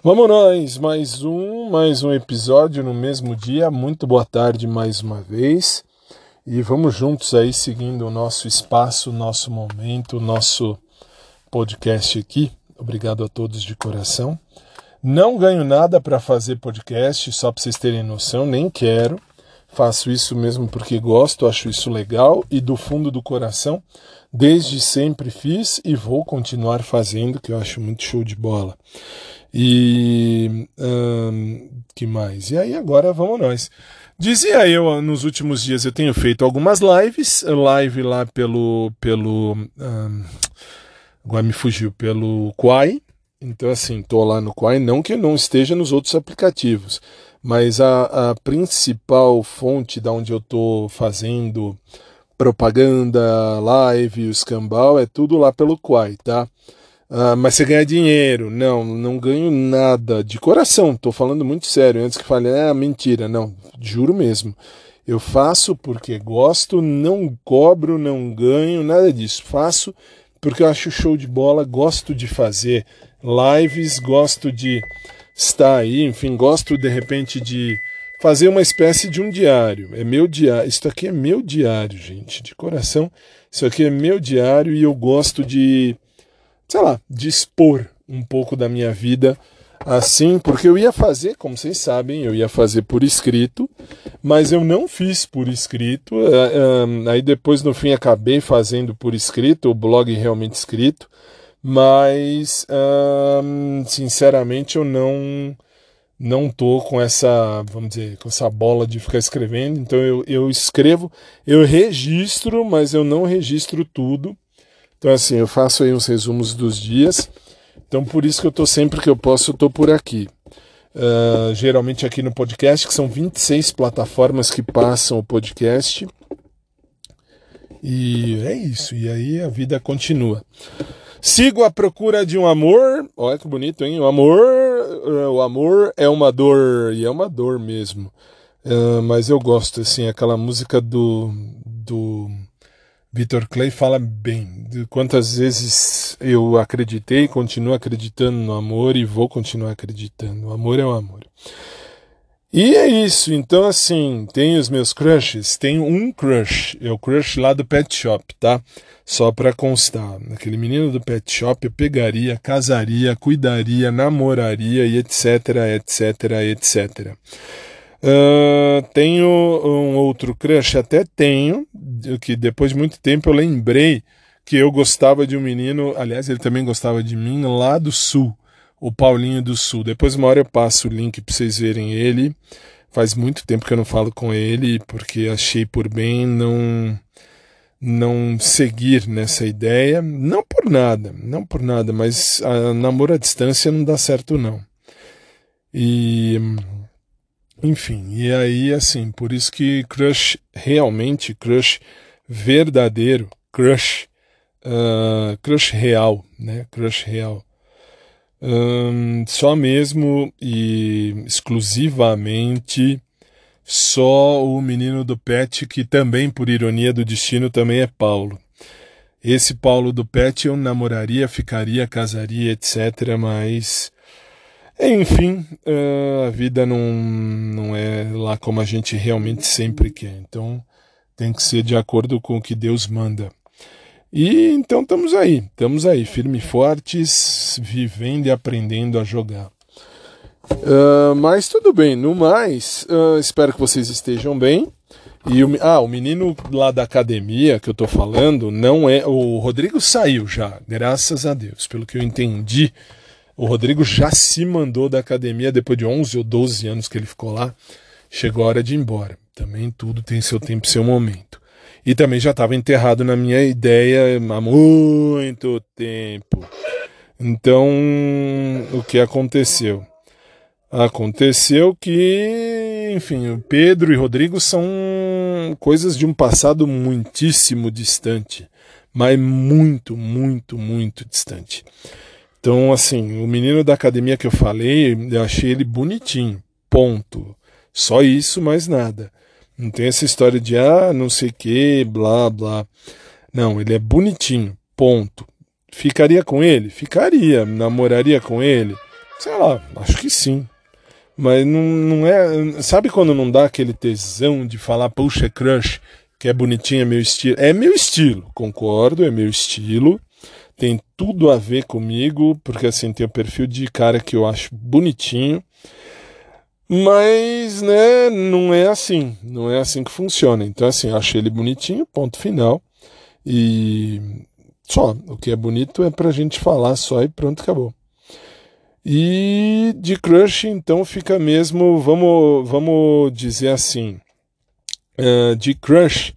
Vamos nós, mais um, mais um episódio no mesmo dia. Muito boa tarde mais uma vez. E vamos juntos aí seguindo o nosso espaço, nosso momento, nosso podcast aqui. Obrigado a todos de coração. Não ganho nada para fazer podcast, só para vocês terem noção, nem quero. Faço isso mesmo porque gosto, acho isso legal e do fundo do coração, desde sempre fiz e vou continuar fazendo, que eu acho muito show de bola. E hum, que mais? E aí agora vamos nós. Dizia eu nos últimos dias eu tenho feito algumas lives, live lá pelo pelo hum, agora me fugiu pelo Quai. Então assim, tô lá no Quai, não que não esteja nos outros aplicativos, mas a, a principal fonte da onde eu tô fazendo propaganda, live, o escambau é tudo lá pelo Quai, tá? Ah, mas você ganha dinheiro. Não, não ganho nada. De coração, estou falando muito sério. Antes que fale, é mentira. Não, juro mesmo. Eu faço porque gosto, não cobro, não ganho, nada disso. Faço porque eu acho show de bola, gosto de fazer lives, gosto de estar aí, enfim, gosto de repente de fazer uma espécie de um diário. É meu diário. Isso aqui é meu diário, gente, de coração. Isso aqui é meu diário e eu gosto de sei lá, dispor um pouco da minha vida assim, porque eu ia fazer, como vocês sabem, eu ia fazer por escrito, mas eu não fiz por escrito. Eh, eh, aí depois, no fim, acabei fazendo por escrito, o blog realmente escrito, mas sinceramente eu não não tô com essa, vamos dizer, com essa bola de ficar escrevendo. Então eu, eu escrevo, eu registro, mas eu não registro tudo. Então, assim, eu faço aí uns resumos dos dias. Então, por isso que eu estou sempre que eu posso, eu estou por aqui. Uh, geralmente aqui no podcast, que são 26 plataformas que passam o podcast. E é isso. E aí a vida continua. Sigo à procura de um amor. Olha que bonito, hein? O amor, o amor é uma dor e é uma dor mesmo. Uh, mas eu gosto assim, aquela música do do Vitor Clay fala bem de quantas vezes eu acreditei, continuo acreditando no amor e vou continuar acreditando. O amor é o amor. E é isso. Então, assim, tem os meus crushes. Tem um crush. É o crush lá do Pet Shop, tá? Só para constar. Aquele menino do Pet Shop eu pegaria, casaria, cuidaria, namoraria e etc, etc, etc. Uh, tenho um outro crush, até tenho, que depois de muito tempo eu lembrei que eu gostava de um menino, aliás, ele também gostava de mim, lá do Sul, o Paulinho do Sul. Depois, uma hora eu passo o link para vocês verem ele. Faz muito tempo que eu não falo com ele, porque achei por bem não não seguir nessa ideia, não por nada, não por nada, mas a namoro à distância não dá certo não. E enfim, e aí assim, por isso que crush realmente, crush verdadeiro, crush, uh, crush real, né? Crush real. Um, só mesmo e exclusivamente só o menino do pet, que também, por ironia do destino, também é Paulo. Esse Paulo do pet eu namoraria, ficaria, casaria, etc., mas enfim, uh, a vida não, não é lá como a gente realmente sempre quer. Então tem que ser de acordo com o que Deus manda. E então estamos aí, estamos aí, firmes e fortes, vivendo e aprendendo a jogar. Uh, mas tudo bem, no mais, uh, espero que vocês estejam bem. E o, ah, o menino lá da academia que eu tô falando não é. O Rodrigo saiu já, graças a Deus, pelo que eu entendi o Rodrigo já se mandou da academia depois de 11 ou 12 anos que ele ficou lá. Chegou a hora de ir embora. Também tudo tem seu tempo e seu momento. E também já estava enterrado na minha ideia há muito tempo. Então, o que aconteceu? Aconteceu que, enfim, o Pedro e Rodrigo são coisas de um passado muitíssimo distante, mas muito, muito, muito distante. Então, assim, o menino da academia que eu falei, eu achei ele bonitinho. Ponto. Só isso, mais nada. Não tem essa história de, ah, não sei que, blá, blá. Não, ele é bonitinho. Ponto. Ficaria com ele? Ficaria. Namoraria com ele? Sei lá, acho que sim. Mas não, não é. Sabe quando não dá aquele tesão de falar, puxa, é crush, que é bonitinho, é meu estilo? É meu estilo, concordo, é meu estilo. Tem tudo a ver comigo, porque assim, tem o perfil de cara que eu acho bonitinho. Mas, né, não é assim. Não é assim que funciona. Então, assim, acho ele bonitinho, ponto final. E só. O que é bonito é pra gente falar só e pronto, acabou. E de crush, então, fica mesmo, vamos, vamos dizer assim, uh, de crush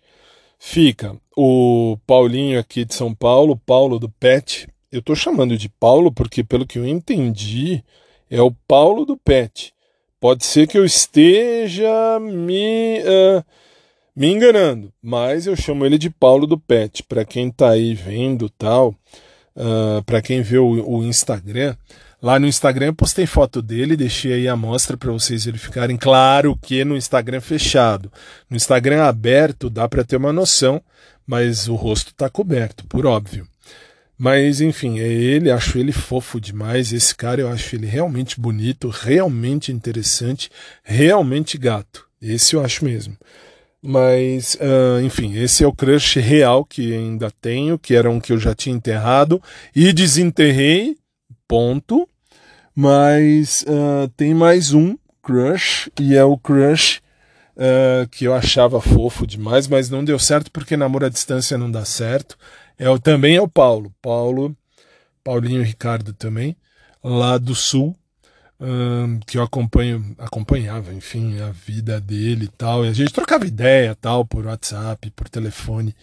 fica o Paulinho aqui de São Paulo, Paulo do Pet. Eu estou chamando de Paulo porque, pelo que eu entendi, é o Paulo do Pet. Pode ser que eu esteja me, uh, me enganando, mas eu chamo ele de Paulo do Pet. Para quem está aí vendo tal, uh, para quem vê o, o Instagram, Lá no Instagram eu postei foto dele, deixei aí a mostra para vocês verificarem. Claro que no Instagram fechado. No Instagram aberto dá para ter uma noção, mas o rosto está coberto, por óbvio. Mas enfim, é ele, acho ele fofo demais. Esse cara eu acho ele realmente bonito, realmente interessante, realmente gato. Esse eu acho mesmo. Mas, uh, enfim, esse é o crush real que ainda tenho, que era um que eu já tinha enterrado e desenterrei, ponto. Mas uh, tem mais um crush, e é o crush uh, que eu achava fofo demais, mas não deu certo porque namoro à distância não dá certo. É o, também é o Paulo, Paulo, Paulinho Ricardo também, lá do Sul, um, que eu acompanho, acompanhava, enfim, a vida dele e tal. E a gente trocava ideia tal por WhatsApp, por telefone.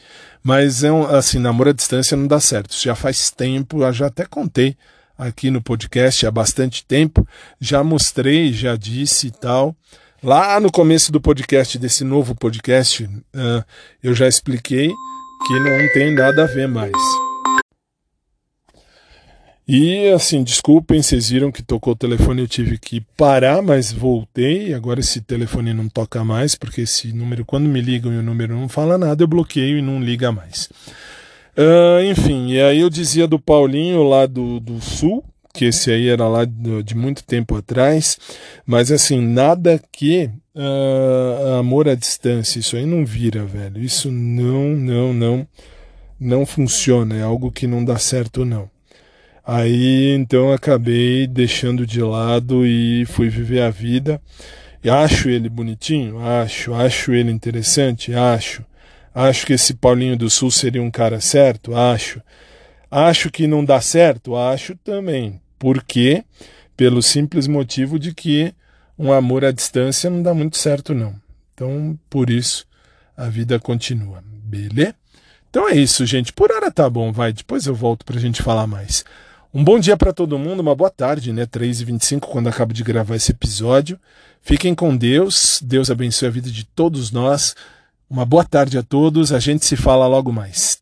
Mas é um, assim, namoro à distância não dá certo. Isso já faz tempo, eu já até contei aqui no podcast há bastante tempo. Já mostrei, já disse e tal. Lá no começo do podcast, desse novo podcast, uh, eu já expliquei que não tem nada a ver mais. E assim, desculpem, vocês viram que tocou o telefone, eu tive que parar, mas voltei. Agora esse telefone não toca mais, porque esse número, quando me ligam e o número não fala nada, eu bloqueio e não liga mais. Uh, enfim, e aí eu dizia do Paulinho lá do, do Sul, que esse aí era lá de, de muito tempo atrás, mas assim, nada que uh, amor à distância, isso aí não vira, velho. Isso não, não, não, não funciona, é algo que não dá certo, não. Aí então acabei deixando de lado e fui viver a vida. E acho ele bonitinho? Acho. Acho ele interessante? Acho. Acho que esse Paulinho do Sul seria um cara certo? Acho. Acho que não dá certo? Acho também. Por quê? Pelo simples motivo de que um amor à distância não dá muito certo, não. Então, por isso, a vida continua. Beleza? Então é isso, gente. Por hora tá bom, vai. Depois eu volto pra gente falar mais. Um bom dia para todo mundo, uma boa tarde, né? 3h25, quando acabo de gravar esse episódio. Fiquem com Deus. Deus abençoe a vida de todos nós. Uma boa tarde a todos, a gente se fala logo mais.